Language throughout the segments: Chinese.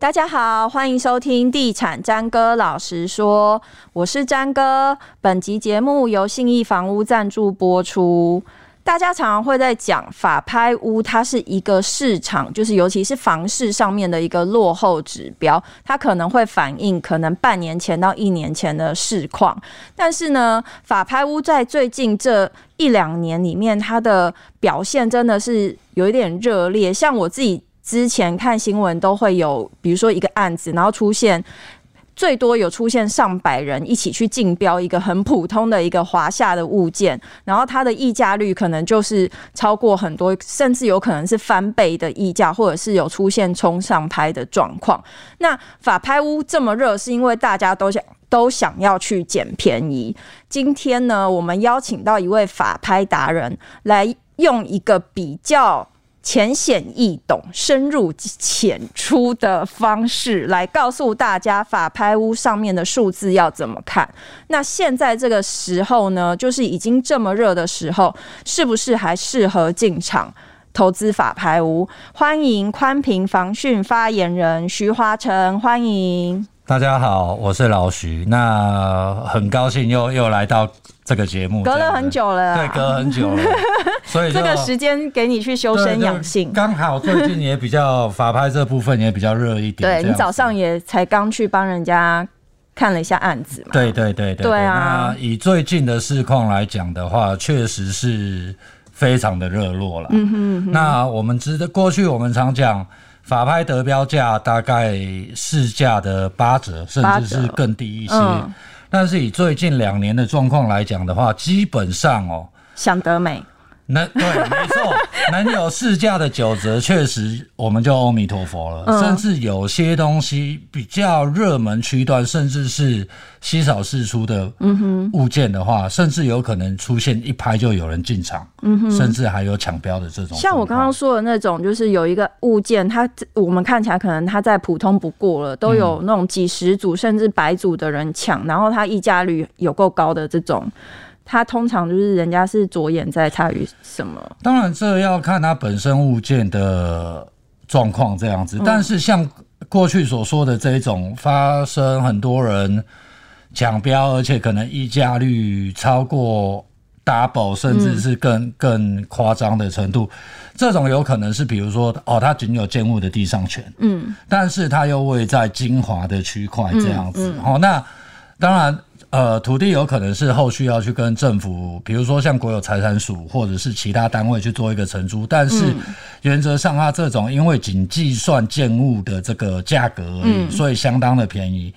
大家好，欢迎收听《地产詹哥老实说》，我是詹哥。本集节目由信义房屋赞助播出。大家常常会在讲法拍屋，它是一个市场，就是尤其是房市上面的一个落后指标，它可能会反映可能半年前到一年前的市况。但是呢，法拍屋在最近这一两年里面，它的表现真的是有一点热烈，像我自己。之前看新闻都会有，比如说一个案子，然后出现最多有出现上百人一起去竞标一个很普通的一个华夏的物件，然后它的溢价率可能就是超过很多，甚至有可能是翻倍的溢价，或者是有出现冲上拍的状况。那法拍屋这么热，是因为大家都想都想要去捡便宜。今天呢，我们邀请到一位法拍达人来用一个比较。浅显易懂、深入浅出的方式来告诉大家，法拍屋上面的数字要怎么看。那现在这个时候呢，就是已经这么热的时候，是不是还适合进场投资法拍屋？欢迎宽屏防汛发言人徐华成，欢迎。大家好，我是老徐。那很高兴又又来到这个节目，隔了很久了，对，隔很久了，所以这个时间给你去修身养性，刚好最近也比较法拍这部分也比较热一点。对，你早上也才刚去帮人家看了一下案子嘛？对对对对，对啊。那以最近的市况来讲的话，确实是非常的热络了。嗯哼，嗯哼。那我们知道，过去我们常讲。法拍得标价大概市价的八折，甚至是更低一些。嗯、但是以最近两年的状况来讲的话，基本上哦，想得美。那对，没错，能有市价的九折，确实我们就阿弥陀佛了。嗯、甚至有些东西比较热门区段，甚至是稀少释出的物件的话，嗯、甚至有可能出现一拍就有人进场，甚至还有抢标的这种。像我刚刚说的那种，就是有一个物件，它我们看起来可能它再普通不过了，都有那种几十组甚至百组的人抢，然后它溢价率有够高的这种。它通常就是人家是着眼在它于什么？当然，这要看它本身物件的状况这样子。但是像过去所说的这一种发生很多人抢标，而且可能溢价率超过 double，甚至是更更夸张的程度，这种有可能是比如说哦，它仅有建物的地上权，嗯，但是它又位在精华的区块这样子。哦，那当然。呃，土地有可能是后续要去跟政府，比如说像国有财产署或者是其他单位去做一个承租，但是原则上它这种因为仅计算建物的这个价格而已，所以相当的便宜。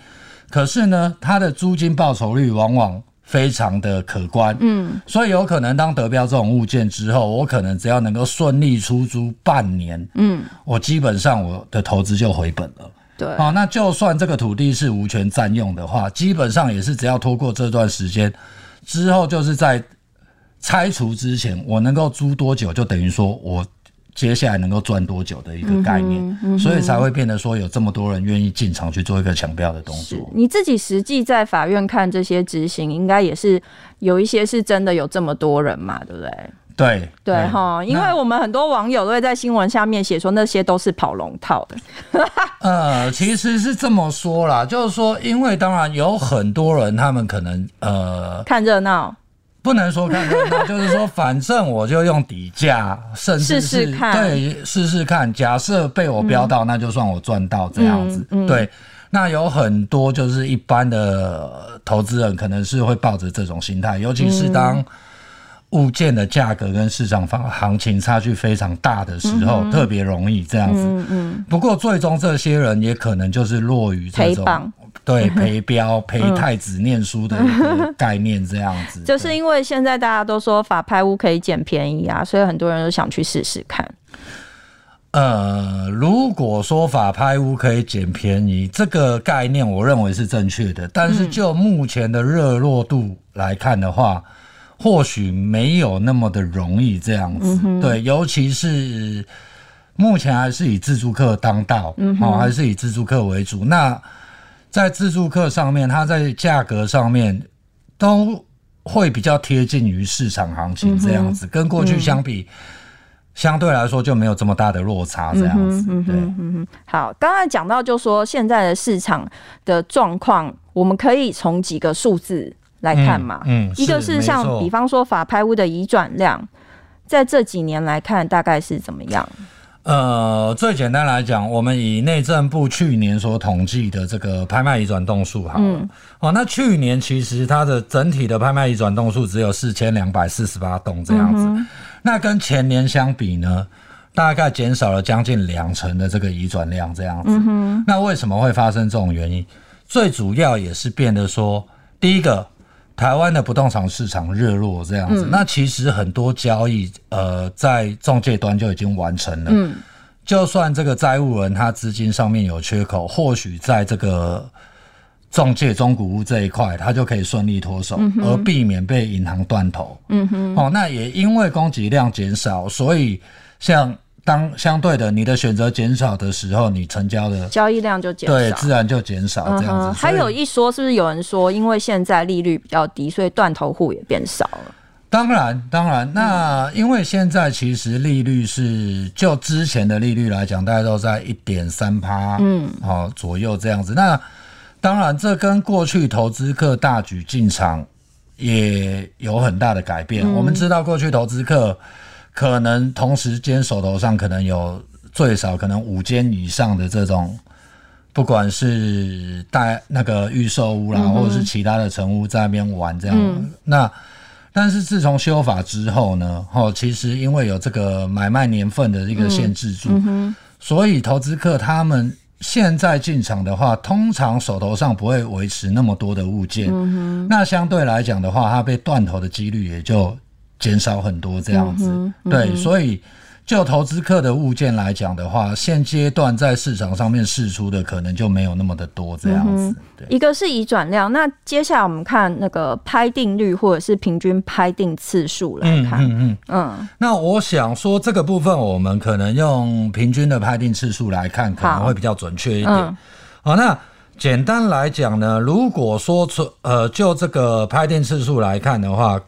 可是呢，它的租金报酬率往往非常的可观，嗯，所以有可能当得标这种物件之后，我可能只要能够顺利出租半年，嗯，我基本上我的投资就回本了。对，好，那就算这个土地是无权占用的话，基本上也是只要拖过这段时间之后，就是在拆除之前，我能够租多久，就等于说我接下来能够赚多久的一个概念，嗯嗯、所以才会变得说有这么多人愿意进场去做一个抢标的动作。你自己实际在法院看这些执行，应该也是有一些是真的有这么多人嘛，对不对？对对哈，因为我们很多网友都会在新闻下面写说那些都是跑龙套的。呃，其实是这么说啦，就是说，因为当然有很多人，他们可能呃看热闹，不能说看热闹，就是说，反正我就用底价，甚至是试试看，对，试试看。假设被我标到，嗯、那就算我赚到这样子。嗯嗯、对，那有很多就是一般的投资人，可能是会抱着这种心态，尤其是当。嗯物件的价格跟市场方行情差距非常大的时候，嗯、特别容易这样子。嗯嗯、不过最终这些人也可能就是落于这种对陪标陪太子念书的一个概念这样子。就是因为现在大家都说法拍屋可以捡便宜啊，所以很多人都想去试试看。呃，如果说法拍屋可以捡便宜，这个概念我认为是正确的。但是就目前的热络度来看的话，或许没有那么的容易这样子，嗯、对，尤其是目前还是以自助客当道，嗯哼，哦，还是以自助客为主。那在自助客上面，它在价格上面都会比较贴近于市场行情这样子，嗯、跟过去相比，相对来说就没有这么大的落差，这样子。对，好，刚才讲到就说现在的市场的状况，我们可以从几个数字来看嘛。嗯，一个是像比方说法拍屋的移转量，在这几年来看大概是怎么样？呃，最简单来讲，我们以内政部去年所统计的这个拍卖移转动数好了。嗯。哦，那去年其实它的整体的拍卖移转动数只有四千两百四十八栋这样子。嗯那跟前年相比呢，大概减少了将近两成的这个移转量，这样子。嗯。那为什么会发生这种原因？最主要也是变得说，第一个，台湾的不动产市场热络这样子。嗯。那其实很多交易，呃，在中介端就已经完成了。嗯。就算这个债务人他资金上面有缺口，或许在这个。中介中古屋这一块，他就可以顺利脱手，嗯，而避免被银行断头。嗯哼，哦，那也因为供给量减少，所以像当相对的你的选择减少的时候，你成交的交易量就减少，对，自然就减少这样子，嗯。还有一说，是不是有人说，因为现在利率比较低，所以断头户也变少了？当然，当然，那因为现在其实利率是就之前的利率来讲，大概都在一点三趴，嗯，好左右这样子。那当然，这跟过去投资客大举进场也有很大的改变。嗯、我们知道，过去投资客可能同时间手头上可能有最少可能五间以上的这种，不管是带那个预售屋啦、嗯，或者是其他的成屋在那边玩这样、嗯。那但是自从修法之后呢，哦，其实因为有这个买卖年份的一个限制住，所以投资客他们。现在进场的话，通常手头上不会维持那么多的物件，嗯、那相对来讲的话，它被断头的几率也就减少很多，这样子、嗯嗯。对，所以就投资客的物件来讲的话，现阶段在市场上面释出的可能就没有那么的多，这样子。对，一个是以转量，那接下来我们看那个拍定率或者是平均拍定次数来看。嗯嗯嗯，嗯。那我想说这个部分，我们可能用平均的拍定次数来看，可能会比较准确一点。好，好，那简单来讲呢，如果说从呃就这个拍定次数来看的话，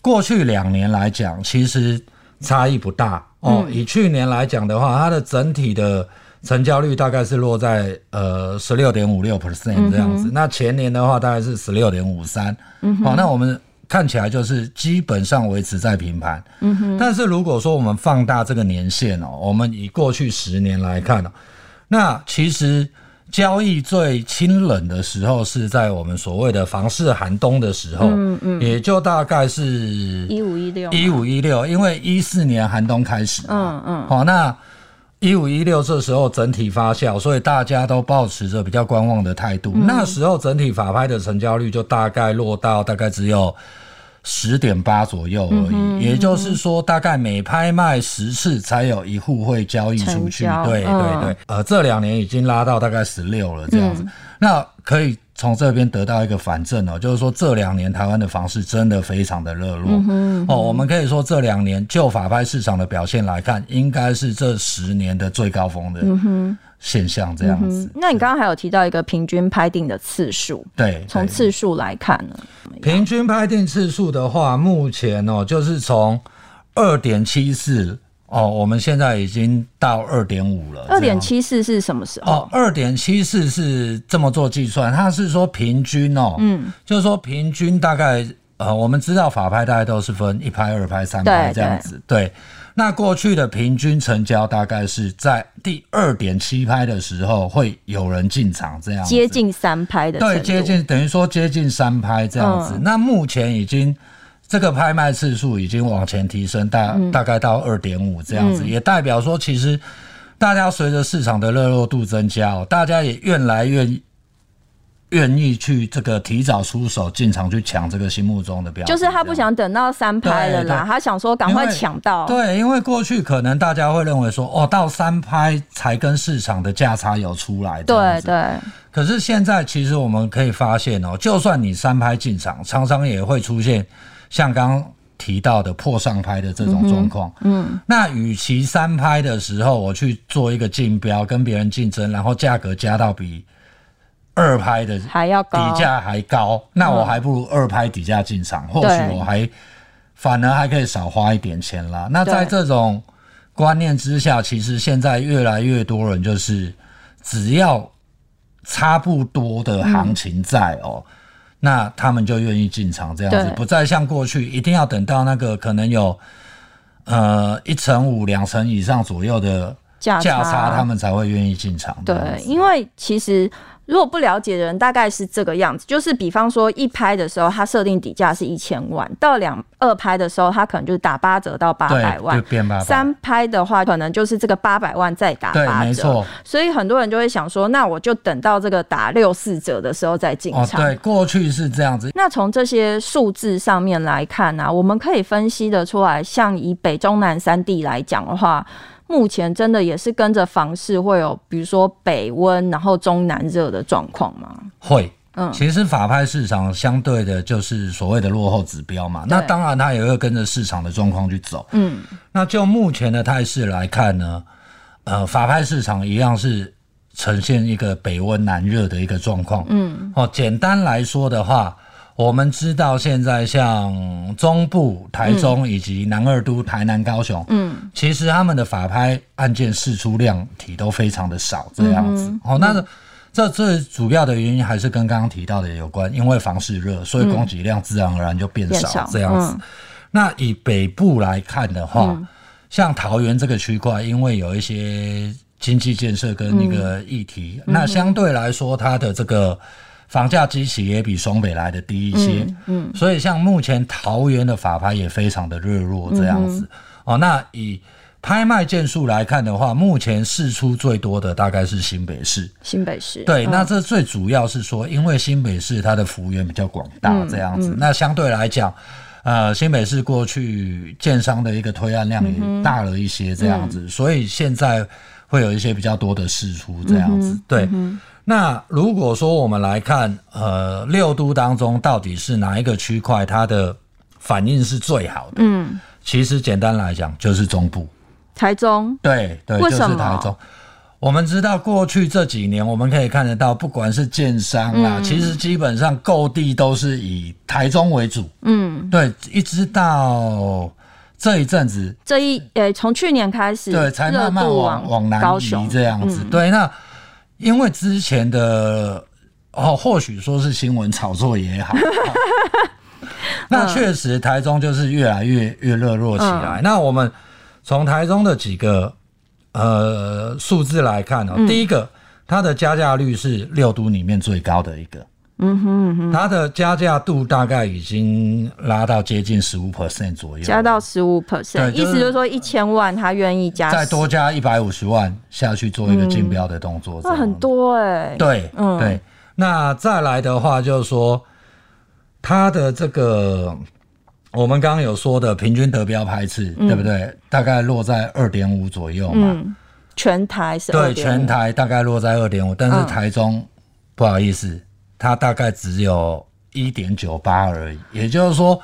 过去两年来讲，其实差异不大哦。以去年来讲的话，它的整体的。成交率大概是落在呃十六点五六 percent 这样子，嗯，那前年的话大概是十六点五三，好，那我们看起来就是基本上维持在平盘，嗯哼。但是如果说我们放大这个年限哦，我们以过去十年来看哦，那其实交易最清冷的时候是在我们所谓的房市寒冬的时候，嗯嗯，也就大概是一五一六一五一六，因为一四年寒冬开始，嗯嗯，好那。一五一六这时候整体发酵，所以大家都保持着比较观望的态度，嗯。那时候整体法拍的成交率就大概落到大概只有十点八左右而已，嗯，也就是说大概每拍卖十次才有一户会交易出去。对对对，嗯，呃，这两年已经拉到大概十六了这样子，嗯，那可以。从这边得到一个反证哦，就是说这两年台湾的房市真的非常的热络、嗯嗯、哦。我们可以说这两年就法拍市场的表现来看，应该是这十年的最高峰的现象这样子。嗯、那你刚刚还有提到一个平均拍定的次数，对，从次数来看呢？平均拍定次数的话，目前哦就是从二点七四。哦，我们现在已经到二点五了。二点七四是什么时候？哦，二点七四是这么做计算，它是说平均哦，嗯，就是说平均大概呃，我们知道法拍大概都是分一拍、二拍、三拍这样子，对，对。那过去的平均成交大概是在第二点七拍的时候会有人进场这样，接近三拍的，对，接近等于说接近三拍这样子。嗯、那目前已经。这个拍卖次数已经往前提升，大大概到二点五这样子，也代表说，其实大家随着市场的热络度增加，大家也越来越愿意去这个提早出手进场去抢这个心目中的标，就是他不想等到三拍了啦，他想说赶快抢到。对，因为过去可能大家会认为说，哦，到三拍才跟市场的价差有出来。对对。可是现在其实我们可以发现哦，就算你三拍进场，常常也会出现。像刚刚提到的破上拍的这种状况，嗯，那与其三拍的时候我去做一个竞标，跟别人竞争，然后价格加到比二拍的还要高，底价还高，那我还不如二拍底价进场，或许我还反而还可以少花一点钱啦。那在这种观念之下，其实现在越来越多人就是只要差不多的行情在哦，嗯、那他们就愿意进场这样子，不再像过去一定要等到那个可能有呃一成五、两成以上左右的价差，他们才会愿意进场。对，因为其实。如果不了解的人，大概是这个样子，就是比方说一拍的时候，它设定底价是一千万，到两二拍的时候，它可能就是打八折到八百万，三拍的话，可能就是这个八百万再打八折，没错。所以很多人就会想说，那我就等到这个打六四折的时候再进场。哦，对，过去是这样子。那从这些数字上面来看呢，啊，我们可以分析得出来，像以北中南三地来讲的话。目前真的也是跟着房市会有，比如说北温，然后中南热的状况吗？会，嗯，其实法拍市场相对的就是所谓的落后指标嘛，那当然它也会跟着市场的状况去走，嗯，那就目前的态势来看呢，呃，法拍市场一样是呈现一个北温南热的一个状况，嗯，哦，简单来说的话。我们知道，现在像中部、台中以及南二都、台南、高雄，嗯，其实他们的法拍案件释出量体都非常的少，这样子。嗯、哦，那这最主要的原因还是跟刚刚提到的有关，因为房市热，所以供给量自然而然就变少，这样子。嗯、那以北部来看的话，嗯、像桃园这个区块，因为有一些经济建设跟那个议题，嗯、那相对来说，它的这个。房价基起也比双北来的低一些，嗯，嗯，所以像目前桃园的法拍也非常的热络这样子，嗯、哦。那以拍卖件数来看的话，目前试出最多的大概是新北市。新北市，对，嗯、那这最主要是说，因为新北市它的幅员比较广大这样子，那相对来讲，呃，新北市过去建商的一个推案量也大了一些这样子，嗯、所以现在会有一些比较多的释出这样子，嗯、对。嗯那如果说我们来看，呃，六都当中到底是哪一个区块它的反应是最好的？嗯，其实简单来讲就是中部，台中。对对，就是台中。我们知道过去这几年，我们可以看得到，不管是建商啊，嗯、其实基本上购地都是以台中为主。嗯，对，一直到这一阵子，这一呃，从去年开始，对，才慢慢往往南移这样子。嗯、对，那。因为之前的哦，或许说是新闻炒作也好，那确实台中就是越来越越热络起来。嗯、那我们从台中的几个呃数字来看哦，嗯、第一个它的加价率是六都里面最高的一个。嗯哼，嗯哼，它的加价度大概已经拉到接近十五 percent 左右，加到十五 percent，意思就是说一千万他愿意加，再多加一百五十万下去做一个竞标的动作，那、嗯、很多哎、欸。对，嗯，对。那再来的话，就是说它的这个我们刚刚有说的平均得标拍次，嗯、对不对？大概落在二点五左右嘛。嗯、全台是对，全台大概落在二点五，但是台中、嗯、不好意思。它大概只有一点九八而已，也就是说，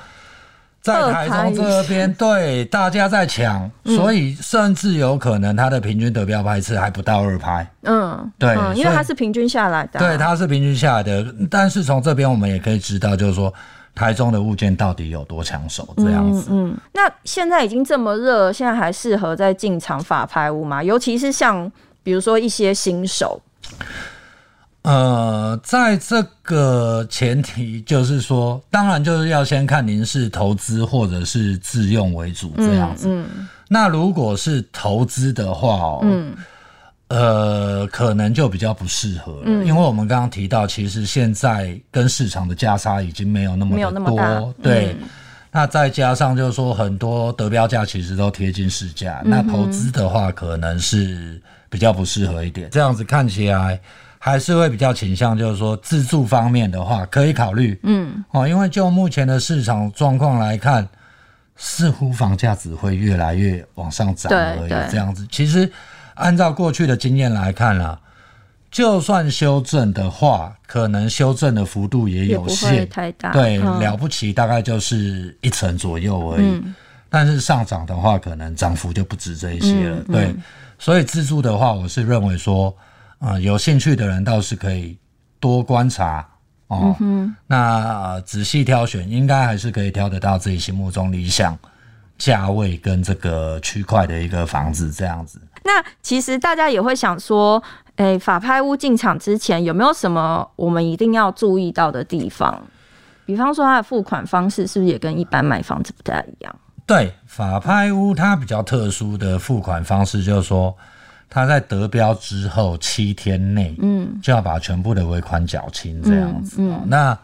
在台中这边，对大家在抢，嗯、所以甚至有可能它的平均得标拍次还不到二拍。嗯，对，嗯、因为它是平均下来的、啊。对，它是平均下来的。但是从这边我们也可以知道，就是说台中的物件到底有多抢手这样子。嗯，嗯，那现在已经这么热，现在还适合在进场法拍屋吗？尤其是像比如说一些新手。呃，在这个前提就是说，当然就是要先看您是投资或者是自用为主这样子。嗯嗯、那如果是投资的话哦，嗯、呃，可能就比较不适合了，嗯、因为我们刚刚提到，其实现在跟市场的价差已经没有那么的多，对。嗯、那再加上就是说，很多得标价其实都贴近市价，嗯、那投资的话可能是比较不适合一点。这样子看起来。还是会比较倾向，就是说自住方面的话，可以考虑，嗯，哦，因为就目前的市场状况来看，似乎房价只会越来越往上涨而已。这样子，其实按照过去的经验来看啦，就算修正的话，可能修正的幅度也有限，太大，对，了不起大概就是一成左右而已。但是上涨的话，可能涨幅就不止这一些了。对，所以自住的话，我是认为说。啊、呃，有兴趣的人倒是可以多观察哦。那仔细挑选，应该还是可以挑得到自己心目中理想价位跟这个区块的一个房子这样子。那其实大家也会想说，诶、欸，法拍屋进场之前有没有什么我们一定要注意到的地方？比方说它的付款方式是不是也跟一般买房子不太一样？对，法拍屋它比较特殊的付款方式就是说，它在得标之后七天内，嗯，就要把全部的尾款缴清这样子。嗯，嗯那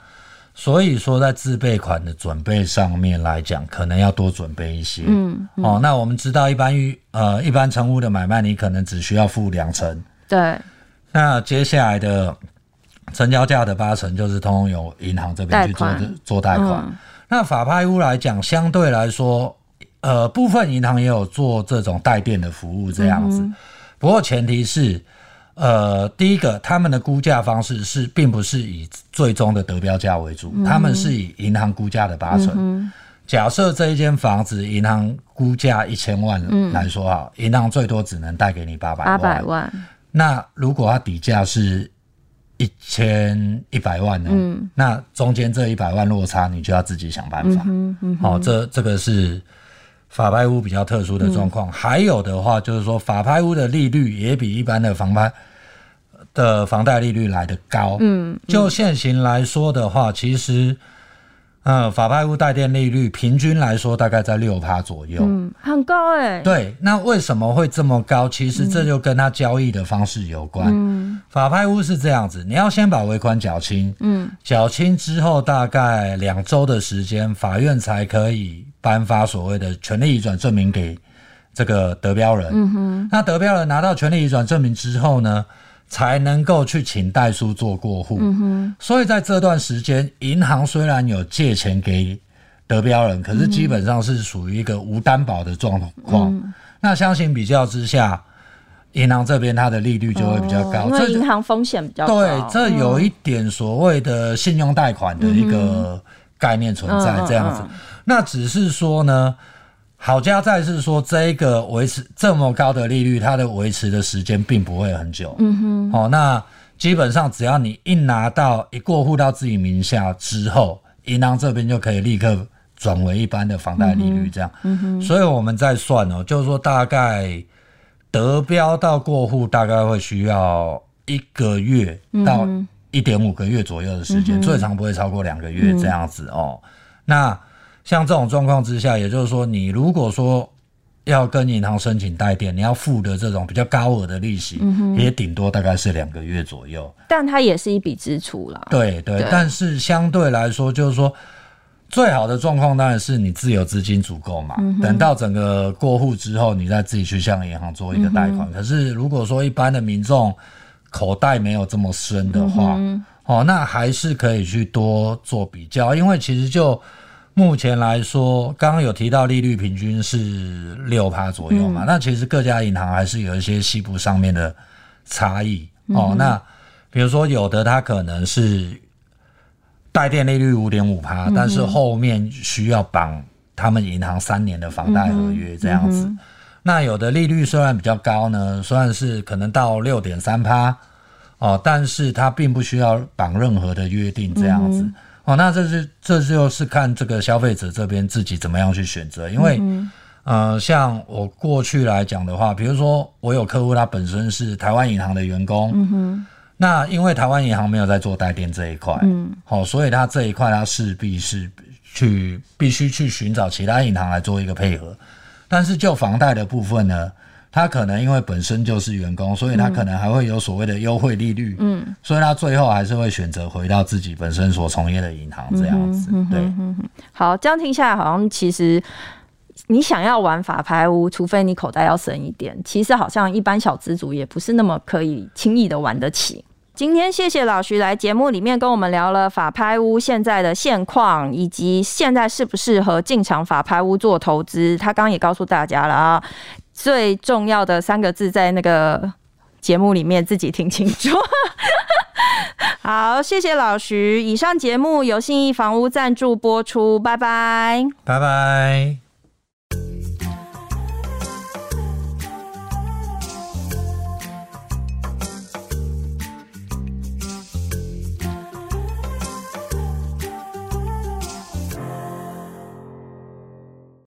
所以说在自备款的准备上面来讲，可能要多准备一些。嗯，嗯哦，那我们知道一般于呃一般成屋的买卖，你可能只需要付两成。对。那接下来的成交价的八成就是通通由银行这边去做做贷款。嗯、那法拍屋来讲，相对来说，呃，部分银行也有做这种代垫的服务这样子。嗯、不过前提是，呃，第一个他们的估价方式是并不是以最终的得标价为主，嗯、他们是以银行估价的八成。嗯、假设这一间房子银行估价一千万来说哈，银、嗯、行最多只能贷给你八百万。八百万。那如果它底价是一千一百万呢？嗯，那中间这一百万落差，你就要自己想办法。好、哦，这这个是法拍屋比较特殊的状况。嗯、还有的话，就是说法拍屋的利率也比一般的房拍的房贷利率来的高。嗯，嗯就现行来说的话，其实。嗯，法拍屋代垫利率平均来说大概在六趴左右，嗯，很高哎、欸。对，那为什么会这么高？其实这就跟他交易的方式有关。嗯，法拍屋是这样子，你要先把尾款缴清，嗯，缴清之后大概两周的时间，法院才可以颁发所谓的权利移转证明给这个得标人。嗯哼，那得标人拿到权利移转证明之后呢？才能够去请代书做过户，嗯、所以在这段时间，银行虽然有借钱给得标人，可是基本上是属于一个无担保的状况。嗯、那相形比较之下，银行这边它的利率就会比较高，哦、因为银行风险比较高。对，这有一点所谓的信用贷款的一个概念存在，这样子。嗯嗯嗯、那只是说呢。好家在是说，这一个维持这么高的利率，它的维持的时间并不会很久。嗯哼。好、哦，那基本上只要你一拿到一过户到自己名下之后，银行这边就可以立刻转为一般的房贷利率这样。嗯哼。所以我们在算哦，就是说大概得标到过户大概会需要一个月到一点五个月左右的时间，嗯、最长不会超过两个月这样子哦。嗯、那像这种状况之下，也就是说，你如果说要跟银行申请代垫，你要付的这种比较高额的利息，嗯、也顶多大概是两个月左右。但它也是一笔支出啦。对对，对但是相对来说，就是说最好的状况当然是你自有资金足够嘛。嗯、等到整个过户之后，你再自己去向银行做一个贷款。嗯、可是如果说一般的民众口袋没有这么深的话，嗯、哦，那还是可以去多做比较，因为其实就。目前来说，刚刚有提到利率平均是六趴左右嘛？嗯、那其实各家银行还是有一些细部上面的差异、嗯、哦。那比如说，有的它可能是带电利率五点五趴，嗯、但是后面需要绑他们银行三年的房贷合约这样子。那有的利率虽然比较高呢，虽然是可能到六点三趴哦，但是它并不需要绑任何的约定这样子。那这是这就是看这个消费者这边自己怎么样去选择，因为，嗯、呃，像我过去来讲的话，比如说我有客户，他本身是台湾银行的员工，嗯、哼那因为台湾银行没有在做代垫这一块，嗯，好、哦，所以他这一块他势必是去必须去寻找其他银行来做一个配合，但是就房贷的部分呢？他可能因为本身就是员工，所以他可能还会有所谓的优惠利率，嗯，所以他最后还是会选择回到自己本身所从业的银行这样子。对，好，这样听下来好像其实你想要玩法拍屋，除非你口袋要深一点，其实好像一般小资族也不是那么可以轻易的玩得起。今天谢谢老徐来节目里面跟我们聊了法拍屋现在的现况，以及现在适不适合进场法拍屋做投资。他刚刚也告诉大家了啊。最重要的三个字，在那个节目里面自己听清楚。好，谢谢老徐。以上节目由信义房屋赞助播出，拜拜，拜拜。